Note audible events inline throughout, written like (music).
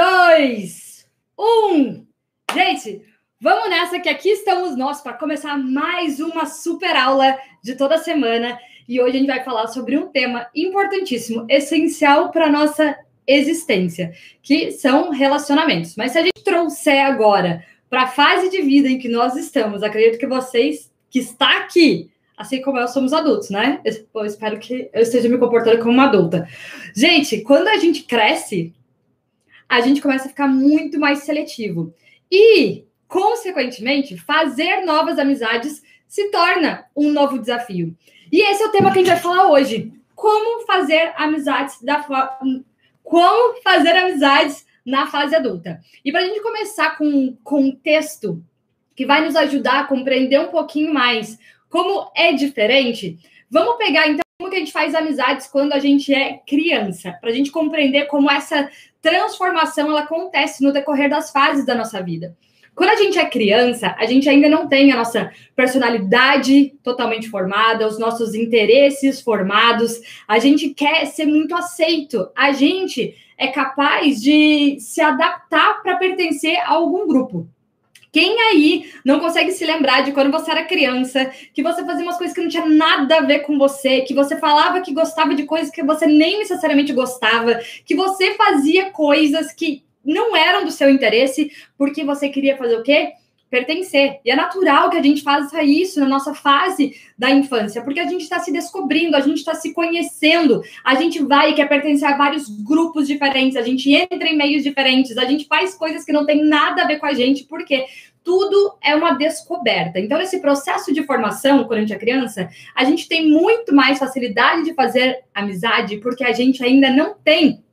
dois, um. Gente, vamos nessa que aqui estamos nós para começar mais uma super aula de toda semana. E hoje a gente vai falar sobre um tema importantíssimo, essencial para nossa existência, que são relacionamentos. Mas se a gente trouxer agora para a fase de vida em que nós estamos, acredito que vocês que está aqui assim como eu somos adultos, né? Eu espero que eu esteja me comportando como uma adulta. Gente, quando a gente cresce, a gente começa a ficar muito mais seletivo. E, consequentemente, fazer novas amizades se torna um novo desafio. E esse é o tema que a gente vai falar hoje. Como fazer amizades da como fazer amizades na fase adulta. E para a gente começar com um contexto que vai nos ajudar a compreender um pouquinho mais como é diferente, vamos pegar então que a gente faz amizades quando a gente é criança, para a gente compreender como essa transformação ela acontece no decorrer das fases da nossa vida. Quando a gente é criança, a gente ainda não tem a nossa personalidade totalmente formada, os nossos interesses formados, a gente quer ser muito aceito, a gente é capaz de se adaptar para pertencer a algum grupo. Quem aí não consegue se lembrar de quando você era criança, que você fazia umas coisas que não tinha nada a ver com você, que você falava que gostava de coisas que você nem necessariamente gostava, que você fazia coisas que não eram do seu interesse, porque você queria fazer o quê? Pertencer. E é natural que a gente faça isso na nossa fase da infância, porque a gente está se descobrindo, a gente está se conhecendo, a gente vai e quer pertencer a vários grupos diferentes, a gente entra em meios diferentes, a gente faz coisas que não tem nada a ver com a gente, porque tudo é uma descoberta. Então, nesse processo de formação, quando a gente é criança, a gente tem muito mais facilidade de fazer amizade, porque a gente ainda não tem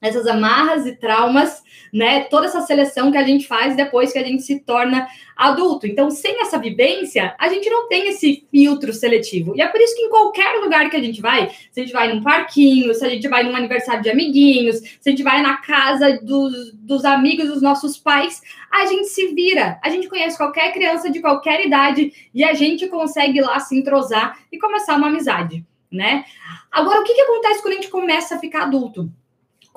essas amarras e traumas, né? Toda essa seleção que a gente faz depois que a gente se torna adulto. Então, sem essa vivência, a gente não tem esse filtro seletivo. E é por isso que em qualquer lugar que a gente vai, se a gente vai num parquinho, se a gente vai num aniversário de amiguinhos, se a gente vai na casa dos, dos amigos dos nossos pais, a gente se vira. A gente conhece qualquer criança de qualquer idade e a gente consegue lá se entrosar e começar uma amizade, né? Agora, o que, que acontece quando a gente começa a ficar adulto?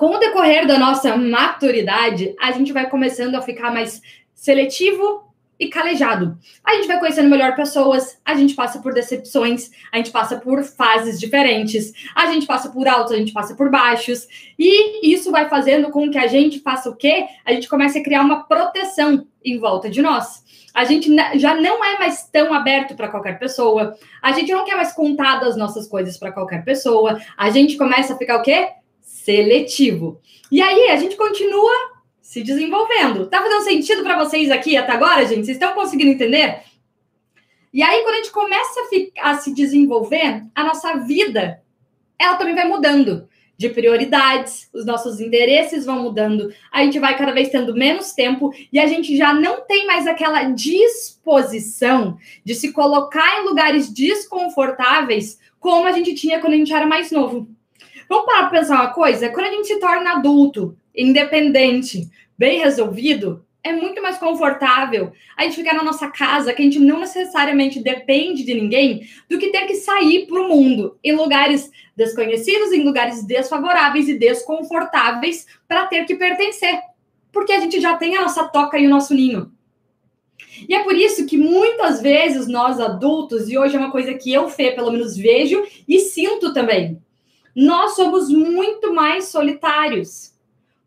Com o decorrer da nossa maturidade, a gente vai começando a ficar mais seletivo e calejado. A gente vai conhecendo melhor pessoas, a gente passa por decepções, a gente passa por fases diferentes, a gente passa por altos, a gente passa por baixos, e isso vai fazendo com que a gente faça o quê? A gente comece a criar uma proteção em volta de nós. A gente já não é mais tão aberto para qualquer pessoa, a gente não quer mais contar das nossas coisas para qualquer pessoa, a gente começa a ficar o quê? Seletivo. E aí a gente continua se desenvolvendo. Tá fazendo sentido para vocês aqui até agora, gente? Vocês estão conseguindo entender? E aí, quando a gente começa a, ficar, a se desenvolver, a nossa vida, ela também vai mudando de prioridades, os nossos interesses vão mudando, a gente vai cada vez tendo menos tempo e a gente já não tem mais aquela disposição de se colocar em lugares desconfortáveis como a gente tinha quando a gente era mais novo. Vamos parar para pensar uma coisa? Quando a gente se torna adulto, independente, bem resolvido, é muito mais confortável a gente ficar na nossa casa, que a gente não necessariamente depende de ninguém, do que ter que sair para o mundo em lugares desconhecidos, em lugares desfavoráveis e desconfortáveis para ter que pertencer. Porque a gente já tem a nossa toca e o nosso ninho. E é por isso que muitas vezes nós adultos, e hoje é uma coisa que eu, Fê, pelo menos vejo e sinto também, nós somos muito mais solitários.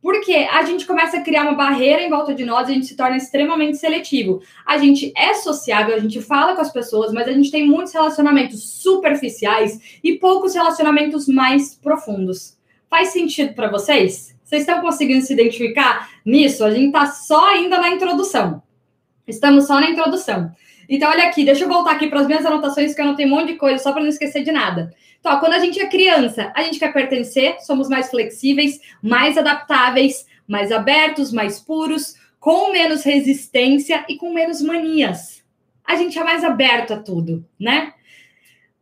Porque a gente começa a criar uma barreira em volta de nós, a gente se torna extremamente seletivo. A gente é sociável, a gente fala com as pessoas, mas a gente tem muitos relacionamentos superficiais e poucos relacionamentos mais profundos. Faz sentido para vocês? Vocês estão conseguindo se identificar nisso? A gente está só ainda na introdução. Estamos só na introdução. Então, olha aqui, deixa eu voltar aqui para as minhas anotações, que eu tenho um monte de coisa, só para não esquecer de nada. Então, quando a gente é criança, a gente quer pertencer, somos mais flexíveis, mais adaptáveis, mais abertos, mais puros, com menos resistência e com menos manias. A gente é mais aberto a tudo, né?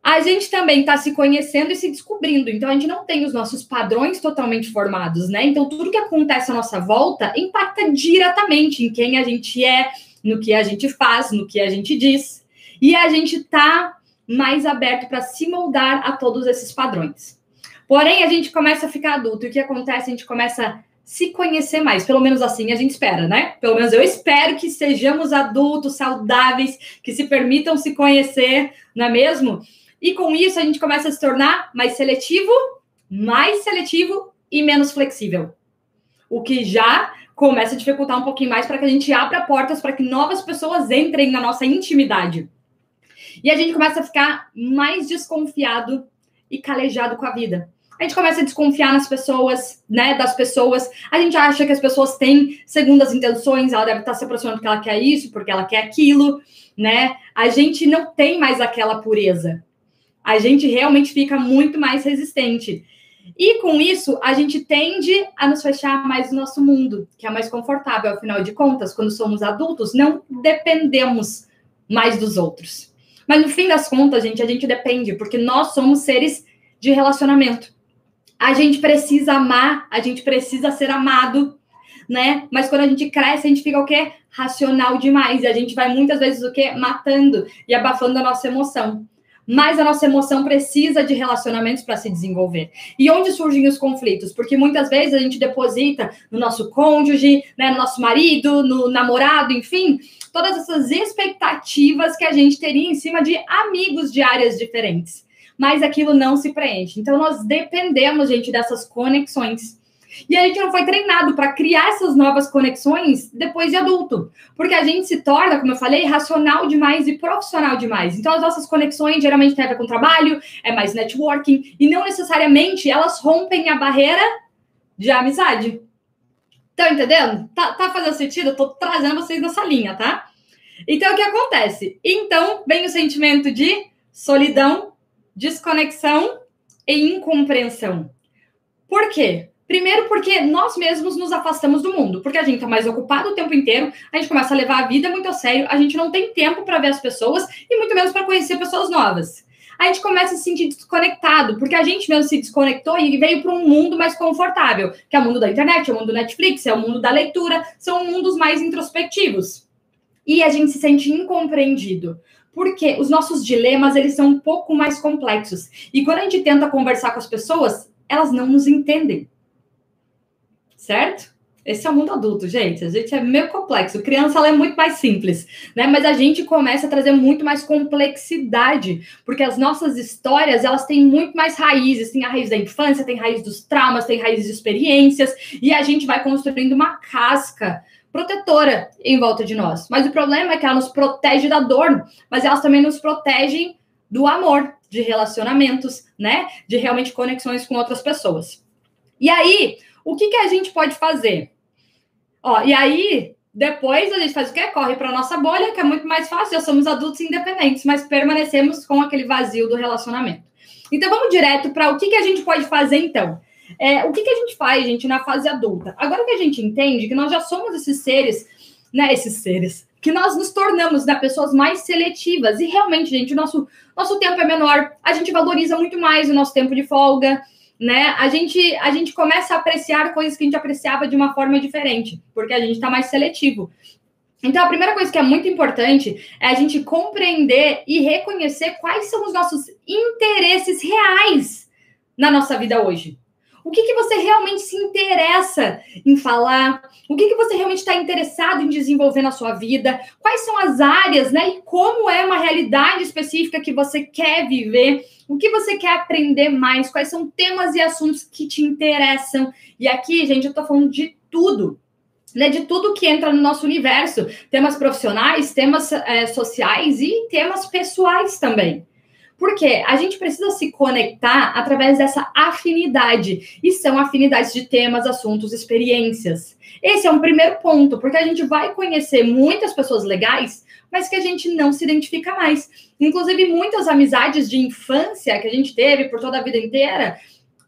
A gente também está se conhecendo e se descobrindo, então a gente não tem os nossos padrões totalmente formados, né? Então tudo que acontece à nossa volta impacta diretamente em quem a gente é, no que a gente faz, no que a gente diz. E a gente está mais aberto para se moldar a todos esses padrões. Porém, a gente começa a ficar adulto. E o que acontece? A gente começa a se conhecer mais. Pelo menos assim a gente espera, né? Pelo menos eu espero que sejamos adultos saudáveis, que se permitam se conhecer, não é mesmo? E com isso a gente começa a se tornar mais seletivo, mais seletivo e menos flexível. O que já começa a dificultar um pouquinho mais para que a gente abra portas para que novas pessoas entrem na nossa intimidade. E a gente começa a ficar mais desconfiado e calejado com a vida a gente começa a desconfiar nas pessoas, né, das pessoas. A gente acha que as pessoas têm segundas intenções, ela deve estar se aproximando porque ela quer isso, porque ela quer aquilo, né? A gente não tem mais aquela pureza. A gente realmente fica muito mais resistente. E com isso, a gente tende a nos fechar mais no nosso mundo, que é mais confortável, afinal de contas, quando somos adultos, não dependemos mais dos outros. Mas no fim das contas, gente, a gente depende, porque nós somos seres de relacionamento a gente precisa amar, a gente precisa ser amado, né? Mas quando a gente cresce, a gente fica o quê? Racional demais. E a gente vai muitas vezes o quê? Matando e abafando a nossa emoção. Mas a nossa emoção precisa de relacionamentos para se desenvolver. E onde surgem os conflitos? Porque muitas vezes a gente deposita no nosso cônjuge, né, no nosso marido, no namorado, enfim, todas essas expectativas que a gente teria em cima de amigos de áreas diferentes mas aquilo não se preenche. Então, nós dependemos, gente, dessas conexões. E a gente não foi treinado para criar essas novas conexões depois de adulto. Porque a gente se torna, como eu falei, racional demais e profissional demais. Então, as nossas conexões geralmente têm a ver com trabalho, é mais networking, e não necessariamente elas rompem a barreira de amizade. Estão entendendo? Tá, tá fazendo sentido? Eu tô trazendo vocês nessa linha, tá? Então, o que acontece? Então, vem o sentimento de solidão desconexão e incompreensão. Por quê? Primeiro, porque nós mesmos nos afastamos do mundo, porque a gente está mais ocupado o tempo inteiro, a gente começa a levar a vida muito a sério, a gente não tem tempo para ver as pessoas e muito menos para conhecer pessoas novas. A gente começa a se sentir desconectado, porque a gente mesmo se desconectou e veio para um mundo mais confortável, que é o mundo da internet, é o mundo do Netflix, é o mundo da leitura, são mundos mais introspectivos. E a gente se sente incompreendido porque os nossos dilemas eles são um pouco mais complexos. E quando a gente tenta conversar com as pessoas, elas não nos entendem. Certo? Esse é o mundo adulto, gente. A gente é meio complexo. Criança ela é muito mais simples, né? Mas a gente começa a trazer muito mais complexidade, porque as nossas histórias elas têm muito mais raízes. Tem a raiz da infância, tem raiz dos traumas, tem raiz de experiências, e a gente vai construindo uma casca protetora em volta de nós. Mas o problema é que ela nos protege da dor, mas elas também nos protegem do amor, de relacionamentos, né? De realmente conexões com outras pessoas. E aí, o que, que a gente pode fazer? Ó, e aí, depois a gente faz o quê? Corre para nossa bolha, que é muito mais fácil, já somos adultos independentes, mas permanecemos com aquele vazio do relacionamento. Então vamos direto para o que, que a gente pode fazer então. É, o que, que a gente faz, gente, na fase adulta? Agora que a gente entende que nós já somos esses seres, né? Esses seres, que nós nos tornamos né, pessoas mais seletivas. E realmente, gente, o nosso, nosso tempo é menor, a gente valoriza muito mais o nosso tempo de folga, né? A gente, a gente começa a apreciar coisas que a gente apreciava de uma forma diferente, porque a gente está mais seletivo. Então, a primeira coisa que é muito importante é a gente compreender e reconhecer quais são os nossos interesses reais na nossa vida hoje. O que, que você realmente se interessa em falar? O que, que você realmente está interessado em desenvolver na sua vida? Quais são as áreas, né? E como é uma realidade específica que você quer viver? O que você quer aprender mais? Quais são temas e assuntos que te interessam? E aqui, gente, eu estou falando de tudo. Né, de tudo que entra no nosso universo, temas profissionais, temas é, sociais e temas pessoais também. Porque a gente precisa se conectar através dessa afinidade. E são afinidades de temas, assuntos, experiências. Esse é um primeiro ponto, porque a gente vai conhecer muitas pessoas legais, mas que a gente não se identifica mais. Inclusive, muitas amizades de infância que a gente teve por toda a vida inteira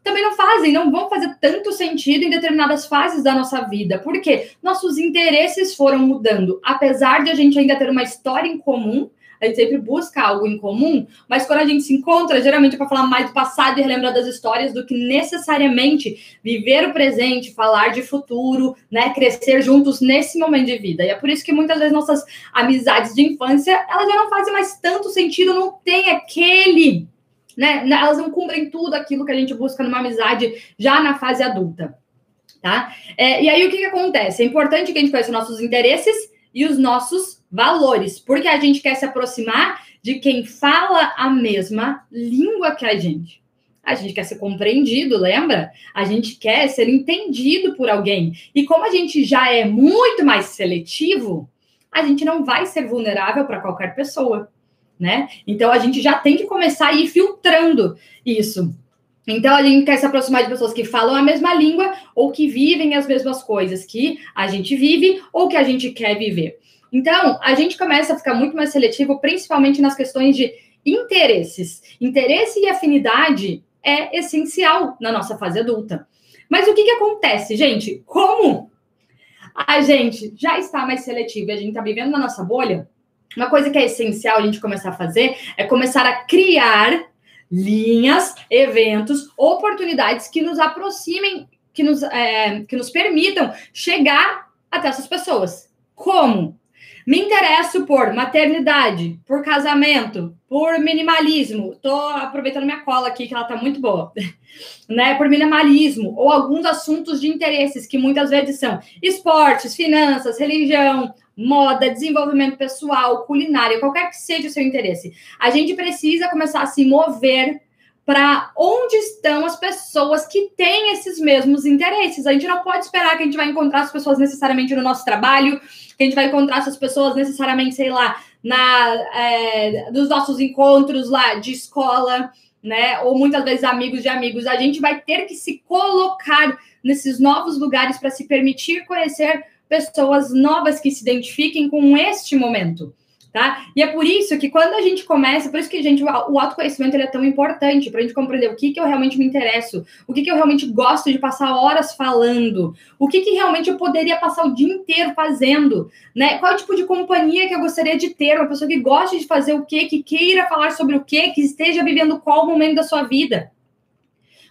também não fazem, não vão fazer tanto sentido em determinadas fases da nossa vida, porque nossos interesses foram mudando, apesar de a gente ainda ter uma história em comum, a gente sempre busca algo em comum, mas quando a gente se encontra, geralmente é para falar mais do passado e relembrar das histórias do que necessariamente viver o presente, falar de futuro, né, crescer juntos nesse momento de vida. E é por isso que muitas vezes nossas amizades de infância, elas já não fazem mais tanto sentido, não tem aquele, né, elas não cumprem tudo aquilo que a gente busca numa amizade já na fase adulta. tá? É, e aí o que, que acontece? É importante que a gente conheça os nossos interesses e os nossos valores, porque a gente quer se aproximar de quem fala a mesma língua que a gente. A gente quer ser compreendido, lembra? A gente quer ser entendido por alguém. E como a gente já é muito mais seletivo, a gente não vai ser vulnerável para qualquer pessoa, né? Então a gente já tem que começar a ir filtrando isso. Então, a gente quer se aproximar de pessoas que falam a mesma língua ou que vivem as mesmas coisas que a gente vive ou que a gente quer viver. Então, a gente começa a ficar muito mais seletivo, principalmente nas questões de interesses. Interesse e afinidade é essencial na nossa fase adulta. Mas o que, que acontece, gente? Como a gente já está mais seletivo e a gente está vivendo na nossa bolha, uma coisa que é essencial a gente começar a fazer é começar a criar linhas, eventos, oportunidades que nos aproximem, que nos, é, que nos permitam chegar até essas pessoas. Como? Me interesso por maternidade, por casamento, por minimalismo. Tô aproveitando minha cola aqui, que ela tá muito boa. (laughs) né? Por minimalismo, ou alguns assuntos de interesses, que muitas vezes são esportes, finanças, religião, moda, desenvolvimento pessoal, culinária, qualquer que seja o seu interesse. A gente precisa começar a se mover para onde estão as pessoas que têm esses mesmos interesses. A gente não pode esperar que a gente vai encontrar as pessoas necessariamente no nosso trabalho, que a gente vai encontrar essas pessoas necessariamente, sei lá, na é, dos nossos encontros lá de escola, né? Ou muitas vezes amigos de amigos. A gente vai ter que se colocar nesses novos lugares para se permitir conhecer pessoas novas que se identifiquem com este momento. Tá? E é por isso que quando a gente começa, por isso que, gente, o autoconhecimento ele é tão importante para a gente compreender o que, que eu realmente me interesso, o que, que eu realmente gosto de passar horas falando, o que, que realmente eu poderia passar o dia inteiro fazendo, né? Qual é o tipo de companhia que eu gostaria de ter, uma pessoa que goste de fazer o quê, que queira falar sobre o quê, que esteja vivendo qual momento da sua vida.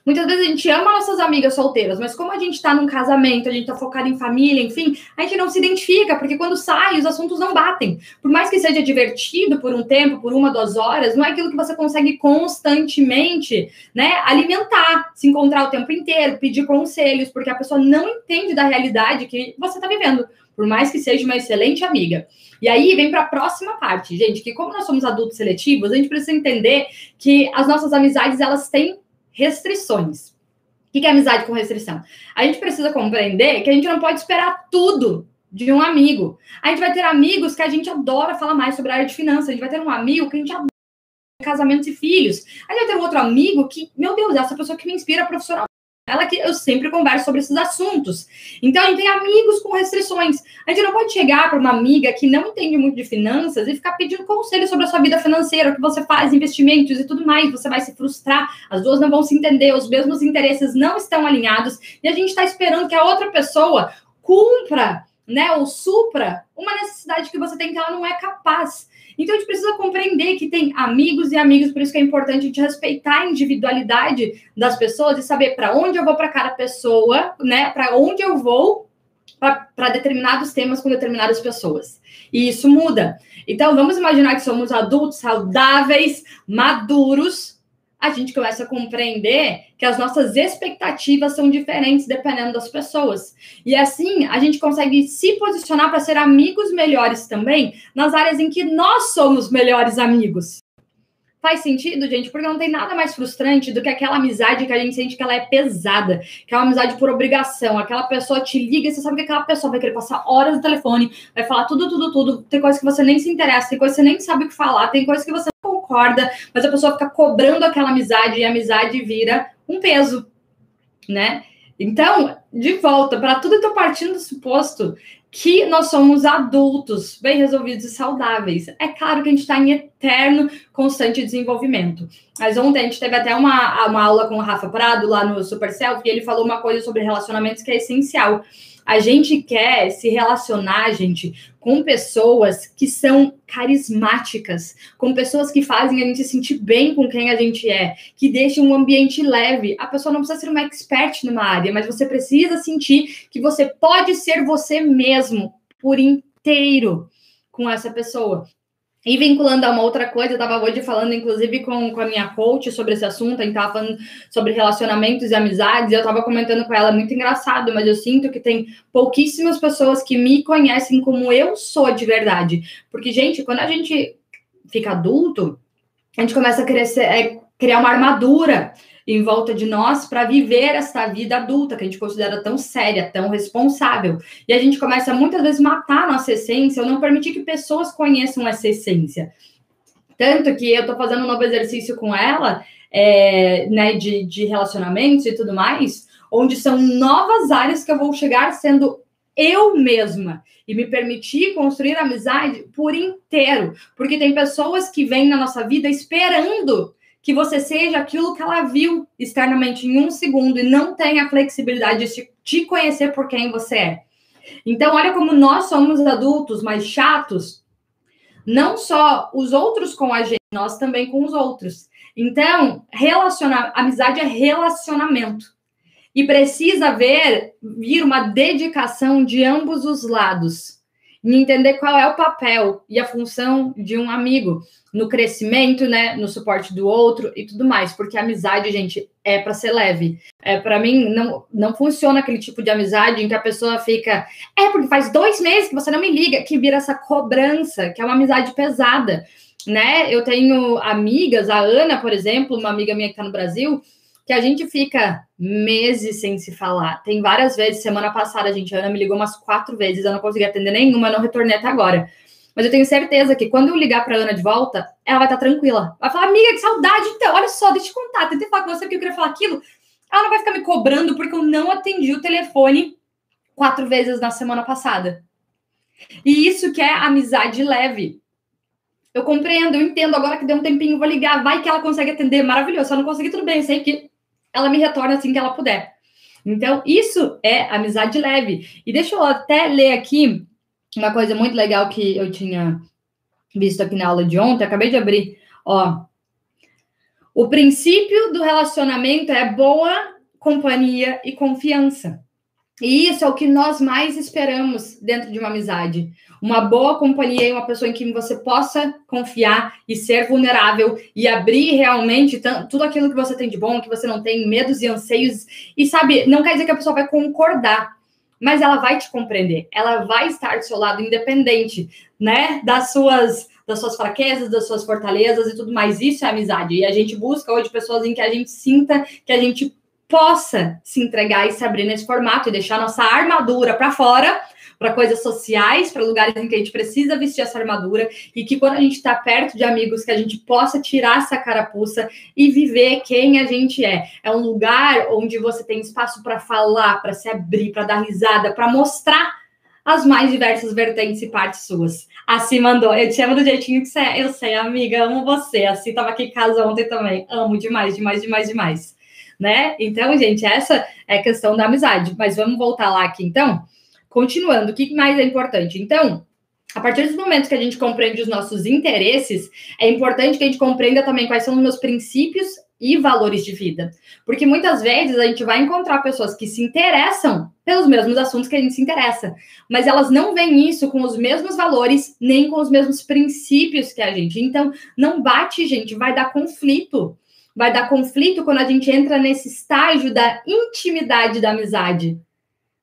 Muitas vezes a gente ama nossas amigas solteiras, mas como a gente está num casamento, a gente está focado em família, enfim, a gente não se identifica, porque quando sai, os assuntos não batem. Por mais que seja divertido por um tempo, por uma, duas horas, não é aquilo que você consegue constantemente, né, alimentar, se encontrar o tempo inteiro, pedir conselhos, porque a pessoa não entende da realidade que você está vivendo, por mais que seja uma excelente amiga. E aí vem para a próxima parte, gente, que como nós somos adultos seletivos, a gente precisa entender que as nossas amizades elas têm restrições. O que é amizade com restrição? A gente precisa compreender que a gente não pode esperar tudo de um amigo. A gente vai ter amigos que a gente adora falar mais sobre a área de finanças. A gente vai ter um amigo que a gente adora casamentos e filhos. A gente vai ter um outro amigo que, meu Deus, essa pessoa que me inspira profissionalmente ela que eu sempre converso sobre esses assuntos. Então, a gente tem amigos com restrições. A gente não pode chegar para uma amiga que não entende muito de finanças e ficar pedindo conselho sobre a sua vida financeira, o que você faz, investimentos e tudo mais. Você vai se frustrar, as duas não vão se entender, os mesmos interesses não estão alinhados e a gente está esperando que a outra pessoa cumpra, né, ou supra uma necessidade que você tem que ela não é capaz. Então a gente precisa compreender que tem amigos e amigos, por isso que é importante a gente respeitar a individualidade das pessoas e saber para onde eu vou para cada pessoa, né? Para onde eu vou para determinados temas com determinadas pessoas. E isso muda. Então vamos imaginar que somos adultos saudáveis, maduros, a gente começa a compreender que as nossas expectativas são diferentes dependendo das pessoas. E assim, a gente consegue se posicionar para ser amigos melhores também nas áreas em que nós somos melhores amigos. Faz sentido, gente? Porque não tem nada mais frustrante do que aquela amizade que a gente sente que ela é pesada, que é uma amizade por obrigação. Aquela pessoa te liga você sabe que aquela pessoa vai querer passar horas no telefone, vai falar tudo, tudo, tudo. Tem coisa que você nem se interessa, tem coisa que você nem sabe o que falar, tem coisa que você concorda, mas a pessoa fica cobrando aquela amizade e a amizade vira um peso, né? Então, de volta, para tudo, eu tô partindo do suposto que nós somos adultos, bem resolvidos e saudáveis. É claro que a gente está em eterno, constante desenvolvimento. Mas ontem a gente teve até uma, uma aula com o Rafa Prado lá no Super Self e ele falou uma coisa sobre relacionamentos que é essencial. A gente quer se relacionar, gente, com pessoas que são carismáticas, com pessoas que fazem a gente se sentir bem com quem a gente é, que deixam um ambiente leve. A pessoa não precisa ser uma expert numa área, mas você precisa sentir que você pode ser você mesmo por inteiro com essa pessoa. E vinculando a uma outra coisa, eu estava hoje falando, inclusive, com, com a minha coach sobre esse assunto, a gente estava falando sobre relacionamentos e amizades, e eu estava comentando com ela, muito engraçado, mas eu sinto que tem pouquíssimas pessoas que me conhecem como eu sou de verdade. Porque, gente, quando a gente fica adulto, a gente começa a crescer, é, criar uma armadura em volta de nós para viver esta vida adulta que a gente considera tão séria, tão responsável. E a gente começa muitas vezes matar nossa essência ou não permitir que pessoas conheçam essa essência. Tanto que eu estou fazendo um novo exercício com ela, é, né, de, de relacionamentos e tudo mais, onde são novas áreas que eu vou chegar sendo eu mesma e me permitir construir amizade por inteiro, porque tem pessoas que vêm na nossa vida esperando que você seja aquilo que ela viu externamente em um segundo e não tem a flexibilidade de te conhecer por quem você é. Então, olha como nós somos adultos mais chatos, não só os outros com a gente, nós também com os outros. Então, relacionar, amizade é relacionamento. E precisa ver vir uma dedicação de ambos os lados em entender qual é o papel e a função de um amigo no crescimento, né, no suporte do outro e tudo mais, porque a amizade, gente, é para ser leve. É para mim não não funciona aquele tipo de amizade em que a pessoa fica, é porque faz dois meses que você não me liga, que vira essa cobrança, que é uma amizade pesada, né? Eu tenho amigas, a Ana, por exemplo, uma amiga minha que está no Brasil, que a gente fica meses sem se falar. Tem várias vezes, semana passada, a gente, a Ana me ligou umas quatro vezes, eu não consegui atender nenhuma, não retornei até agora. Mas eu tenho certeza que quando eu ligar para Ana de volta, ela vai estar tá tranquila. Vai falar, amiga, que saudade, então, olha só, deixa eu te contar, tentei falar com você porque eu queria falar aquilo. Ela não vai ficar me cobrando porque eu não atendi o telefone quatro vezes na semana passada. E isso que é amizade leve. Eu compreendo, eu entendo. Agora que deu um tempinho, vou ligar. Vai que ela consegue atender. Maravilhoso. Se eu não conseguir, tudo bem. Eu sei que ela me retorna assim que ela puder. Então, isso é amizade leve. E deixa eu até ler aqui uma coisa muito legal que eu tinha visto aqui na aula de ontem. Acabei de abrir. Ó. O princípio do relacionamento é boa companhia e confiança. E isso é o que nós mais esperamos dentro de uma amizade. Uma boa companhia e uma pessoa em quem você possa confiar e ser vulnerável e abrir realmente tudo aquilo que você tem de bom, que você não tem medos e anseios. E sabe, não quer dizer que a pessoa vai concordar, mas ela vai te compreender. Ela vai estar do seu lado independente, né, das suas das suas fraquezas, das suas fortalezas e tudo mais. Isso é amizade. E a gente busca hoje pessoas em que a gente sinta que a gente possa se entregar e se abrir nesse formato e deixar nossa armadura para fora, para coisas sociais, para lugares em que a gente precisa vestir essa armadura e que quando a gente está perto de amigos que a gente possa tirar essa carapuça e viver quem a gente é. É um lugar onde você tem espaço para falar, para se abrir, para dar risada, para mostrar as mais diversas vertentes e partes suas. Assim mandou. Eu te amo do jeitinho que você é. Eu sei, amiga, amo você. Assim tava aqui em casa ontem também. Amo demais, demais, demais, demais né? Então, gente, essa é a questão da amizade. Mas vamos voltar lá aqui, então. Continuando, o que mais é importante? Então, a partir dos momentos que a gente compreende os nossos interesses, é importante que a gente compreenda também quais são os meus princípios e valores de vida. Porque muitas vezes a gente vai encontrar pessoas que se interessam pelos mesmos assuntos que a gente se interessa, mas elas não veem isso com os mesmos valores, nem com os mesmos princípios que a gente. Então, não bate, gente, vai dar conflito vai dar conflito quando a gente entra nesse estágio da intimidade da amizade.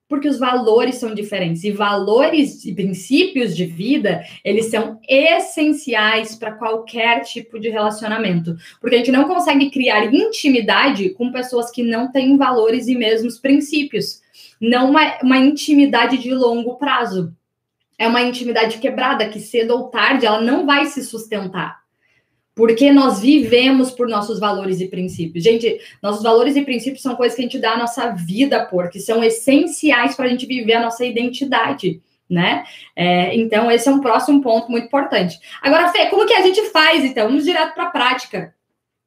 Porque os valores são diferentes. E valores e princípios de vida, eles são essenciais para qualquer tipo de relacionamento. Porque a gente não consegue criar intimidade com pessoas que não têm valores e mesmos princípios. Não uma, uma intimidade de longo prazo. É uma intimidade quebrada, que cedo ou tarde ela não vai se sustentar porque nós vivemos por nossos valores e princípios. Gente, nossos valores e princípios são coisas que a gente dá a nossa vida por, que são essenciais para a gente viver a nossa identidade, né? É, então, esse é um próximo ponto muito importante. Agora, Fê, como que a gente faz, então? Vamos direto para a prática.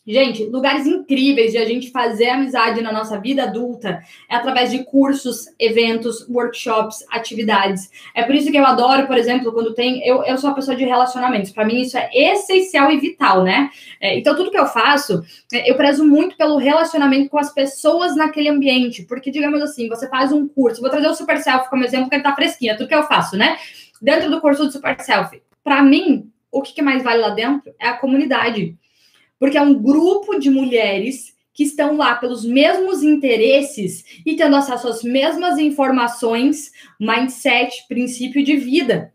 Gente, lugares incríveis de a gente fazer amizade na nossa vida adulta é através de cursos, eventos, workshops, atividades. É por isso que eu adoro, por exemplo, quando tem. Eu, eu sou uma pessoa de relacionamentos. Para mim, isso é essencial e vital, né? É, então, tudo que eu faço, é, eu prezo muito pelo relacionamento com as pessoas naquele ambiente. Porque, digamos assim, você faz um curso. Vou trazer o Super Selfie como exemplo, porque ele tá fresquinho. É tudo que eu faço, né? Dentro do curso do Super Selfie. Para mim, o que, que mais vale lá dentro é a comunidade. Porque é um grupo de mulheres que estão lá pelos mesmos interesses e tendo acesso às mesmas informações, mindset, princípio de vida.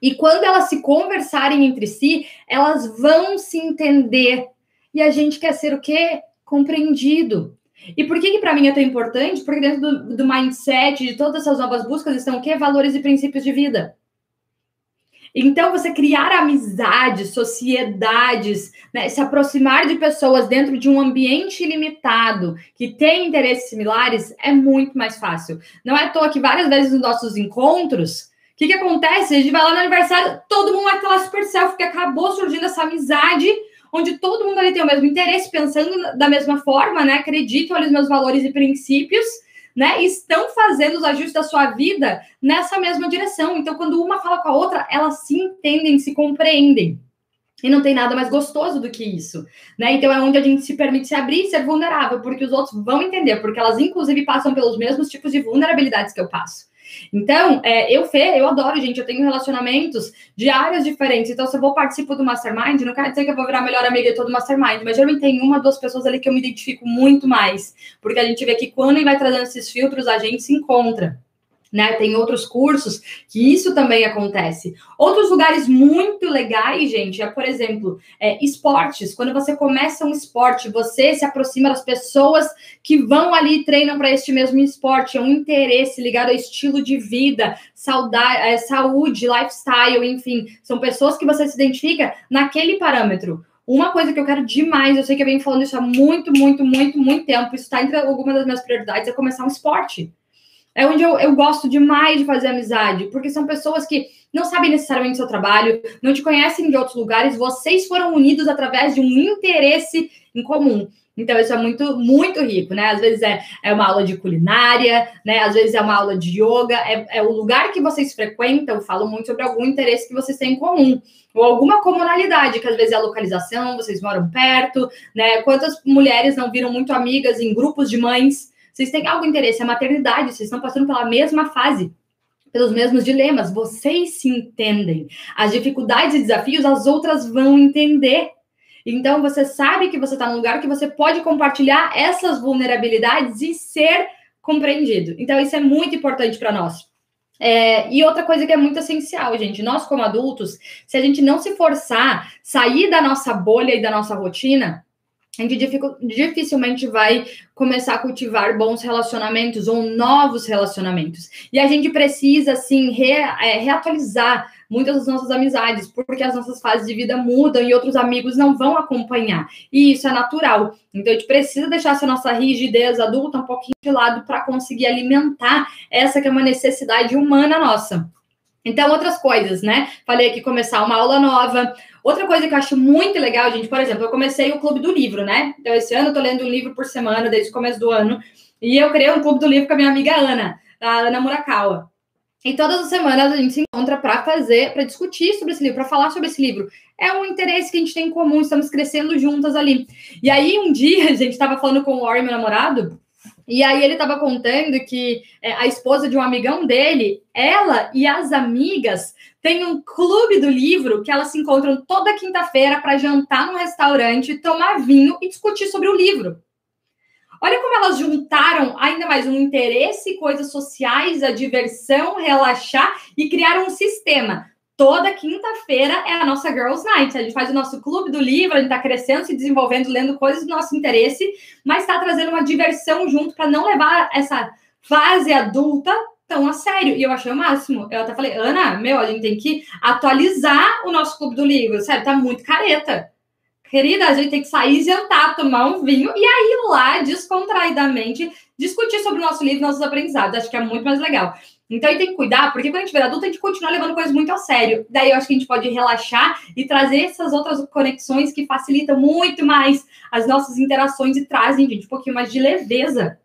E quando elas se conversarem entre si, elas vão se entender. E a gente quer ser o quê? Compreendido. E por que, que para mim é tão importante? Porque dentro do, do mindset de todas essas novas buscas estão o quê? Valores e princípios de vida. Então, você criar amizades, sociedades, né, se aproximar de pessoas dentro de um ambiente limitado que tem interesses similares é muito mais fácil. Não é à toa que várias vezes nos nossos encontros, o que, que acontece? A gente vai lá no aniversário, todo mundo vai lá super selfie, porque acabou surgindo essa amizade onde todo mundo ali tem o mesmo interesse, pensando da mesma forma, né? Acreditam ali nos meus valores e princípios, né? Estão fazendo os ajustes da sua vida nessa mesma direção. Então, quando uma fala com a outra, elas se entendem, se compreendem. E não tem nada mais gostoso do que isso, né? Então é onde a gente se permite se abrir e ser vulnerável, porque os outros vão entender, porque elas inclusive passam pelos mesmos tipos de vulnerabilidades que eu passo. Então, é, eu, Fê, eu adoro, gente. Eu tenho relacionamentos de áreas diferentes. Então, se eu vou participar do Mastermind, não quer dizer que eu vou virar a melhor amiga de todo Mastermind, mas geralmente tem uma, duas pessoas ali que eu me identifico muito mais. Porque a gente vê que quando ele vai trazendo esses filtros, a gente se encontra né? Tem outros cursos que isso também acontece. Outros lugares muito legais, gente, é, por exemplo, é, esportes. Quando você começa um esporte, você se aproxima das pessoas que vão ali e treinam para este mesmo esporte. É um interesse ligado ao estilo de vida, saudade, é, saúde, lifestyle, enfim. São pessoas que você se identifica naquele parâmetro. Uma coisa que eu quero demais, eu sei que eu venho falando isso há muito, muito, muito, muito tempo, isso está entre algumas das minhas prioridades, é começar um esporte é onde eu, eu gosto demais de fazer amizade, porque são pessoas que não sabem necessariamente o seu trabalho, não te conhecem de outros lugares, vocês foram unidos através de um interesse em comum. Então, isso é muito, muito rico, né? Às vezes é, é uma aula de culinária, né? Às vezes é uma aula de yoga, é, é o lugar que vocês frequentam, falam muito sobre algum interesse que vocês têm em comum. Ou alguma comunalidade, que às vezes é a localização, vocês moram perto, né? Quantas mulheres não viram muito amigas em grupos de mães, vocês têm algo interesse, a maternidade, vocês estão passando pela mesma fase, pelos mesmos dilemas, vocês se entendem. As dificuldades e desafios, as outras vão entender. Então, você sabe que você está num lugar que você pode compartilhar essas vulnerabilidades e ser compreendido. Então, isso é muito importante para nós. É, e outra coisa que é muito essencial, gente, nós como adultos, se a gente não se forçar, sair da nossa bolha e da nossa rotina, a gente dificilmente vai começar a cultivar bons relacionamentos ou novos relacionamentos. E a gente precisa, assim, re, é, reatualizar muitas das nossas amizades, porque as nossas fases de vida mudam e outros amigos não vão acompanhar. E isso é natural. Então, a gente precisa deixar essa nossa rigidez adulta um pouquinho de lado para conseguir alimentar essa que é uma necessidade humana nossa. Então, outras coisas, né? Falei aqui começar uma aula nova. Outra coisa que eu acho muito legal, gente, por exemplo, eu comecei o Clube do Livro, né? Então, esse ano eu tô lendo um livro por semana, desde o começo do ano. E eu criei um Clube do Livro com a minha amiga Ana, a Ana Murakawa. E todas as semanas a gente se encontra para fazer, para discutir sobre esse livro, para falar sobre esse livro. É um interesse que a gente tem em comum, estamos crescendo juntas ali. E aí, um dia, (laughs) a gente estava falando com o Warren, meu namorado, e aí ele estava contando que é, a esposa de um amigão dele, ela e as amigas têm um clube do livro que elas se encontram toda quinta-feira para jantar num restaurante, tomar vinho e discutir sobre o livro. Olha como elas juntaram ainda mais um interesse, coisas sociais, a diversão, relaxar e criaram um sistema toda quinta-feira é a nossa Girls Night. A gente faz o nosso clube do livro, a gente está crescendo, se desenvolvendo, lendo coisas do nosso interesse, mas está trazendo uma diversão junto para não levar essa fase adulta tão a sério. E eu achei o máximo. Eu até falei, Ana, meu, a gente tem que atualizar o nosso clube do livro, sério, tá muito careta. Querida, a gente tem que sair, jantar, tomar um vinho e aí lá, descontraidamente, discutir sobre o nosso livro, nossos aprendizados. Acho que é muito mais legal. Então, aí tem que cuidar, porque quando a gente vira adulto, a gente continua levando coisas muito a sério. Daí eu acho que a gente pode relaxar e trazer essas outras conexões que facilitam muito mais as nossas interações e trazem, gente, um pouquinho mais de leveza.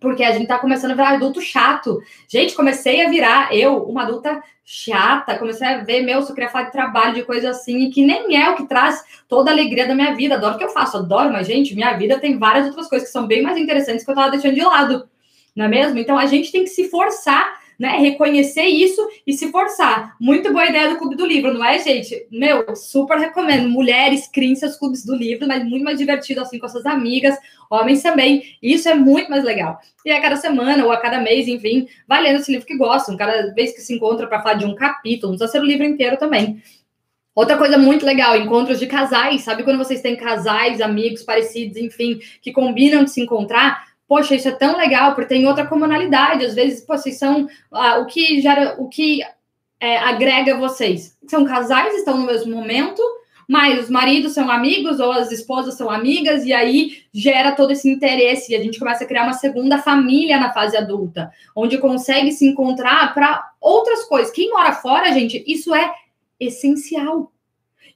Porque a gente tá começando a virar adulto chato. Gente, comecei a virar, eu, uma adulta chata, comecei a ver, meu, eu queria falar de trabalho, de coisa assim, e que nem é o que traz toda a alegria da minha vida. Adoro o que eu faço, adoro, mas, gente, minha vida tem várias outras coisas que são bem mais interessantes que eu tava deixando de lado, não é mesmo? Então, a gente tem que se forçar né? Reconhecer isso e se forçar. Muito boa ideia do Clube do Livro, não é, gente? Meu, super recomendo. Mulheres, criem seus clubes do livro, mas muito mais divertido assim com suas amigas, homens também. Isso é muito mais legal. E a cada semana ou a cada mês, enfim, vai lendo esse livro que gostam. Cada vez que se encontra para falar de um capítulo, não precisa ser o livro inteiro também. Outra coisa muito legal, encontros de casais. Sabe quando vocês têm casais, amigos parecidos, enfim, que combinam de se encontrar? Poxa, isso é tão legal, porque tem outra comunalidade. Às vezes, pô, vocês são ah, o que gera, o que é, agrega vocês. São casais, estão no mesmo momento, mas os maridos são amigos ou as esposas são amigas, e aí gera todo esse interesse. E a gente começa a criar uma segunda família na fase adulta, onde consegue se encontrar para outras coisas. Quem mora fora, gente, isso é essencial.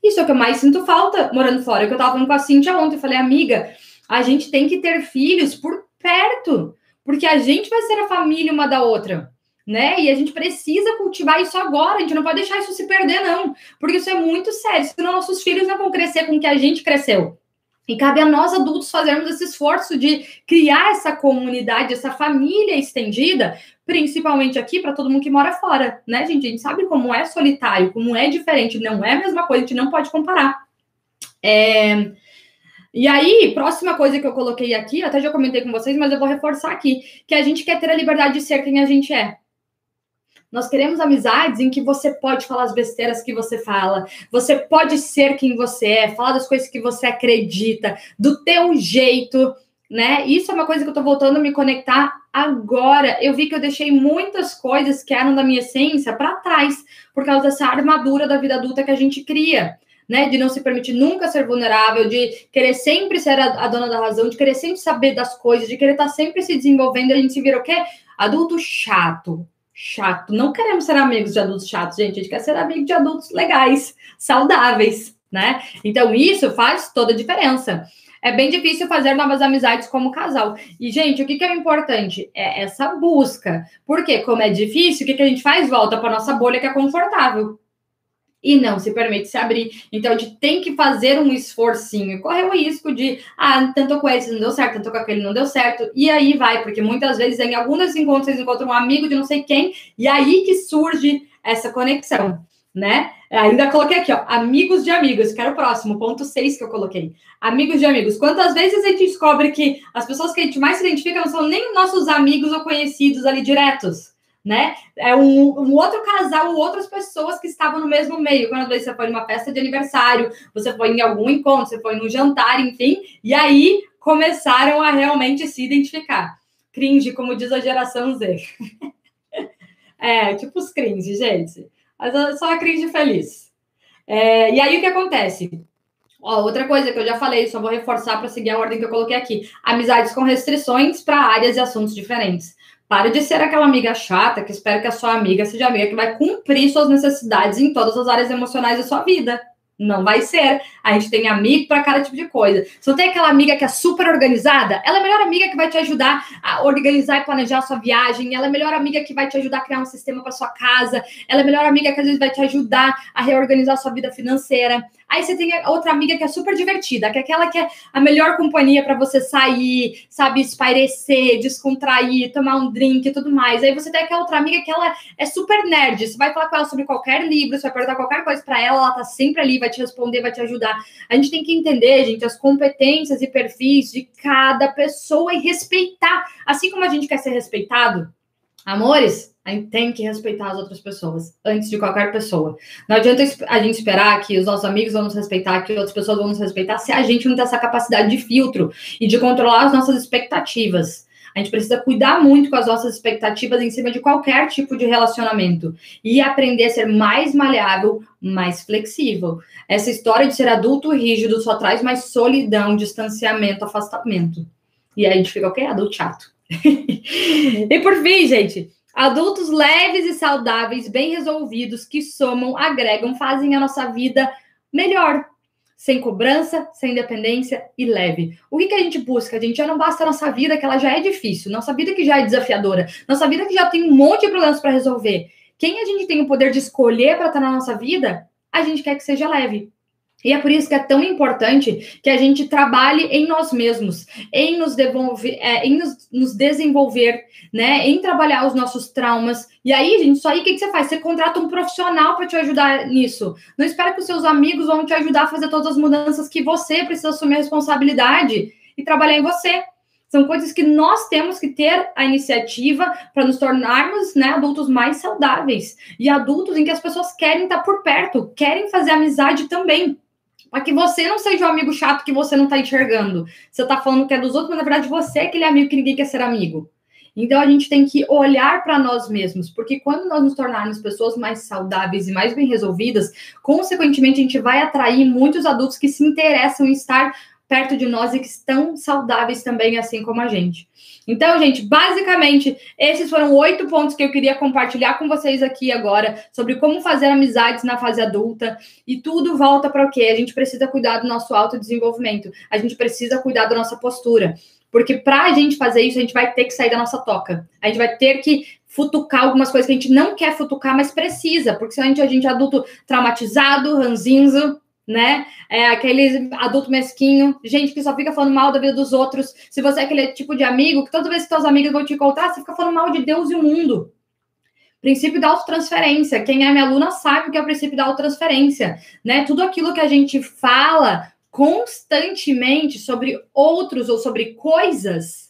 Isso é o que eu mais sinto falta morando fora. É que eu tava falando com a Cintia ontem, eu falei, amiga, a gente tem que ter filhos por perto, porque a gente vai ser a família uma da outra, né? E a gente precisa cultivar isso agora, a gente não pode deixar isso se perder, não, porque isso é muito sério, senão nossos filhos não vão crescer com o que a gente cresceu. E cabe a nós adultos fazermos esse esforço de criar essa comunidade, essa família estendida, principalmente aqui para todo mundo que mora fora, né, gente? A gente sabe como é solitário, como é diferente, não é a mesma coisa, a gente não pode comparar. É... E aí, próxima coisa que eu coloquei aqui, até já comentei com vocês, mas eu vou reforçar aqui, que a gente quer ter a liberdade de ser quem a gente é. Nós queremos amizades em que você pode falar as besteiras que você fala, você pode ser quem você é, falar das coisas que você acredita, do teu jeito, né? Isso é uma coisa que eu tô voltando a me conectar agora. Eu vi que eu deixei muitas coisas que eram da minha essência para trás, por causa dessa armadura da vida adulta que a gente cria. Né, de não se permitir nunca ser vulnerável, de querer sempre ser a, a, dona da razão, de querer sempre saber das coisas, de querer estar sempre se desenvolvendo, a gente se vira o quê? Adulto chato, chato. Não queremos ser amigos de adultos chatos, gente. A gente quer ser amigo de adultos legais, saudáveis, né? Então, isso faz toda a diferença. É bem difícil fazer novas amizades como casal. E, gente, o que, que é importante? É essa busca. Porque, como é difícil, o que, que a gente faz? Volta para nossa bolha que é confortável e não se permite se abrir. Então, a gente tem que fazer um esforcinho. Correr o risco de, ah, tanto com esse não deu certo, tanto com aquele não deu certo. E aí vai, porque muitas vezes em alguns encontros vocês encontram um amigo de não sei quem, e aí que surge essa conexão, né? Ainda coloquei aqui, ó, amigos de amigos, que era o próximo, ponto 6 que eu coloquei. Amigos de amigos. Quantas vezes a gente descobre que as pessoas que a gente mais se identifica não são nem nossos amigos ou conhecidos ali diretos? Né? É um, um, outro casal, outras pessoas que estavam no mesmo meio. Quando você foi numa festa de aniversário, você foi em algum encontro, você foi num jantar, enfim, e aí começaram a realmente se identificar. Cringe, como diz a geração Z. (laughs) é, tipo os cringe, gente. Mas só a cringe feliz. É, e aí o que acontece? Ó, outra coisa que eu já falei, só vou reforçar para seguir a ordem que eu coloquei aqui: amizades com restrições para áreas e assuntos diferentes. Pare de ser aquela amiga chata que espera que a sua amiga seja amiga que vai cumprir suas necessidades em todas as áreas emocionais da sua vida. Não vai ser. A gente tem amigo para cada tipo de coisa. Se não tem aquela amiga que é super organizada, ela é a melhor amiga que vai te ajudar a organizar e planejar a sua viagem. Ela é a melhor amiga que vai te ajudar a criar um sistema para sua casa. Ela é a melhor amiga que às vezes vai te ajudar a reorganizar a sua vida financeira. Aí você tem outra amiga que é super divertida, que é aquela que é a melhor companhia para você sair, sabe, espairecer, descontrair, tomar um drink e tudo mais. Aí você tem aquela outra amiga que ela é super nerd. Você vai falar com ela sobre qualquer livro, você vai perguntar qualquer coisa para ela, ela tá sempre ali, vai te responder, vai te ajudar. A gente tem que entender, gente, as competências e perfis de cada pessoa e respeitar. Assim como a gente quer ser respeitado, amores, a gente tem que respeitar as outras pessoas antes de qualquer pessoa. Não adianta a gente esperar que os nossos amigos vão nos respeitar, que outras pessoas vão nos respeitar, se a gente não tem essa capacidade de filtro e de controlar as nossas expectativas. A gente precisa cuidar muito com as nossas expectativas em cima de qualquer tipo de relacionamento e aprender a ser mais maleável, mais flexível. Essa história de ser adulto rígido só traz mais solidão, distanciamento, afastamento. E aí a gente fica o quê? Adulto chato. (laughs) e por fim, gente, Adultos leves e saudáveis, bem resolvidos, que somam, agregam, fazem a nossa vida melhor. Sem cobrança, sem dependência e leve. O que, que a gente busca? A gente já não basta a nossa vida, que ela já é difícil, nossa vida que já é desafiadora, nossa vida que já tem um monte de problemas para resolver. Quem a gente tem o poder de escolher para estar na nossa vida, a gente quer que seja leve. E é por isso que é tão importante que a gente trabalhe em nós mesmos, em nos, devolver, é, em nos, nos, desenvolver, né? Em trabalhar os nossos traumas. E aí, gente, isso aí o que, que você faz? Você contrata um profissional para te ajudar nisso. Não espera que os seus amigos vão te ajudar a fazer todas as mudanças que você precisa assumir a responsabilidade e trabalhar em você. São coisas que nós temos que ter a iniciativa para nos tornarmos né, adultos mais saudáveis e adultos em que as pessoas querem estar por perto, querem fazer amizade também. Para que você não seja o um amigo chato que você não está enxergando. Você está falando que é dos outros, mas na verdade você é aquele amigo que ninguém quer ser amigo. Então a gente tem que olhar para nós mesmos, porque quando nós nos tornarmos pessoas mais saudáveis e mais bem resolvidas, consequentemente a gente vai atrair muitos adultos que se interessam em estar perto de nós e que estão saudáveis também, assim como a gente. Então, gente, basicamente, esses foram oito pontos que eu queria compartilhar com vocês aqui agora sobre como fazer amizades na fase adulta. E tudo volta para o quê? A gente precisa cuidar do nosso autodesenvolvimento, a gente precisa cuidar da nossa postura. Porque para a gente fazer isso, a gente vai ter que sair da nossa toca. A gente vai ter que futucar algumas coisas que a gente não quer futucar, mas precisa. Porque se a gente, a gente é adulto traumatizado, ranzinzo, né? É aquele adulto mesquinho, gente que só fica falando mal da vida dos outros. Se você é aquele tipo de amigo que toda vez que seus amigos vão te encontrar, você fica falando mal de Deus e o mundo. Princípio da autotransferência. Quem é minha aluna sabe o que é o princípio da autotransferência, né? Tudo aquilo que a gente fala constantemente sobre outros ou sobre coisas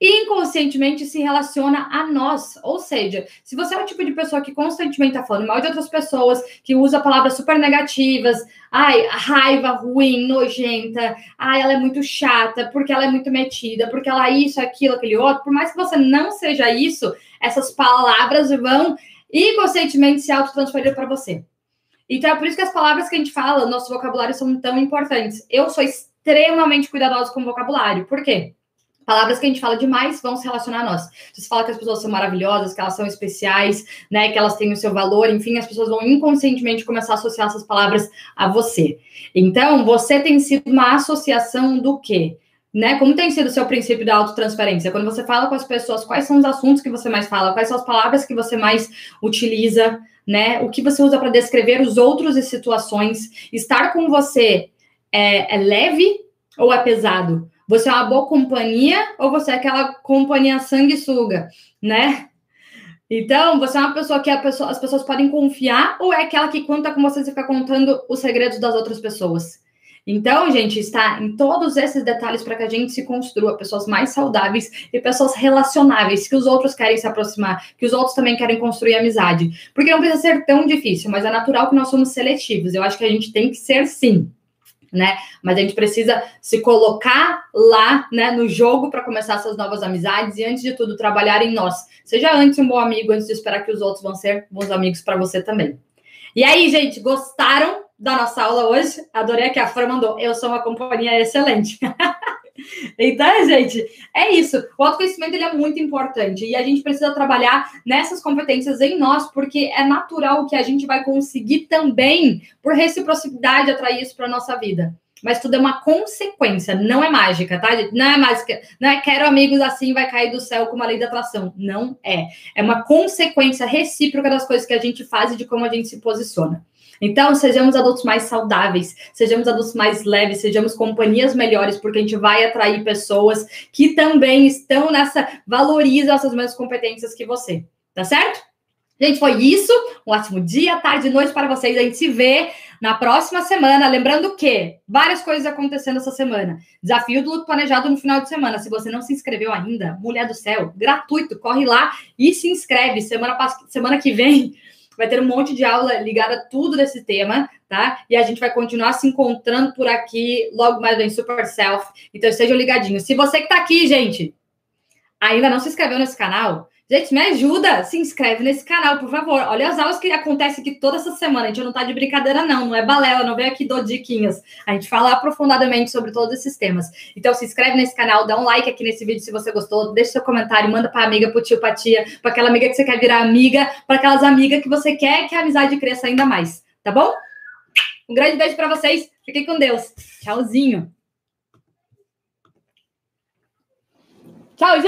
inconscientemente se relaciona a nós. Ou seja, se você é o tipo de pessoa que constantemente está falando mal de outras pessoas, que usa palavras super negativas, ai, raiva, ruim, nojenta, ai, ela é muito chata, porque ela é muito metida, porque ela é isso, aquilo, aquele outro, por mais que você não seja isso, essas palavras vão inconscientemente se autotransferir para você. Então é por isso que as palavras que a gente fala, nosso vocabulário são tão importantes. Eu sou extremamente cuidadosa com o vocabulário. Por quê? Palavras que a gente fala demais vão se relacionar a nós. Você fala que as pessoas são maravilhosas, que elas são especiais, né, que elas têm o seu valor, enfim, as pessoas vão inconscientemente começar a associar essas palavras a você. Então, você tem sido uma associação do quê? Né? Como tem sido o seu princípio da autotransferência? Quando você fala com as pessoas, quais são os assuntos que você mais fala? Quais são as palavras que você mais utiliza? Né? O que você usa para descrever os outros e situações? Estar com você é, é leve ou é pesado? Você é uma boa companhia ou você é aquela companhia sanguessuga, né? Então, você é uma pessoa que pessoa, as pessoas podem confiar ou é aquela que conta com você e fica contando os segredos das outras pessoas? Então, gente, está em todos esses detalhes para que a gente se construa pessoas mais saudáveis e pessoas relacionáveis, que os outros querem se aproximar, que os outros também querem construir amizade. Porque não precisa ser tão difícil, mas é natural que nós somos seletivos. Eu acho que a gente tem que ser sim né? Mas a gente precisa se colocar lá, né, no jogo para começar essas novas amizades e antes de tudo trabalhar em nós. Seja antes um bom amigo antes de esperar que os outros vão ser bons amigos para você também. E aí, gente, gostaram da nossa aula hoje? Adorei que a Fran mandou. Eu sou uma companhia excelente. (laughs) (laughs) Então, gente, é isso. O autoconhecimento ele é muito importante e a gente precisa trabalhar nessas competências em nós, porque é natural que a gente vai conseguir também, por reciprocidade, atrair isso para nossa vida. Mas tudo é uma consequência, não é mágica, tá? Não é mágica, não é quero amigos assim, vai cair do céu como a lei da atração. Não é. É uma consequência recíproca das coisas que a gente faz e de como a gente se posiciona. Então, sejamos adultos mais saudáveis, sejamos adultos mais leves, sejamos companhias melhores, porque a gente vai atrair pessoas que também estão nessa, valorizam essas mesmas competências que você, tá certo? Gente, foi isso. Um ótimo dia, tarde e noite para vocês. A gente se vê na próxima semana. Lembrando que várias coisas acontecendo essa semana. Desafio do luto planejado no final de semana. Se você não se inscreveu ainda, Mulher do Céu, gratuito, corre lá e se inscreve. Semana, semana que vem vai ter um monte de aula ligada a tudo desse tema, tá? E a gente vai continuar se encontrando por aqui, logo mais vem Super Self. Então estejam ligadinhos. Se você que tá aqui, gente, ainda não se inscreveu nesse canal, Gente, me ajuda, se inscreve nesse canal, por favor. Olha as aulas que acontecem aqui toda essa semana. A gente não tá de brincadeira, não. Não é balela, não vem aqui do diquinhas. A gente fala aprofundadamente sobre todos esses temas. Então, se inscreve nesse canal, dá um like aqui nesse vídeo se você gostou, deixa seu comentário, manda pra amiga, pro tio, pra tia, pra aquela amiga que você quer virar amiga, para aquelas amigas que você quer que a amizade cresça ainda mais. Tá bom? Um grande beijo para vocês. Fiquem com Deus. Tchauzinho. Tchau, gente.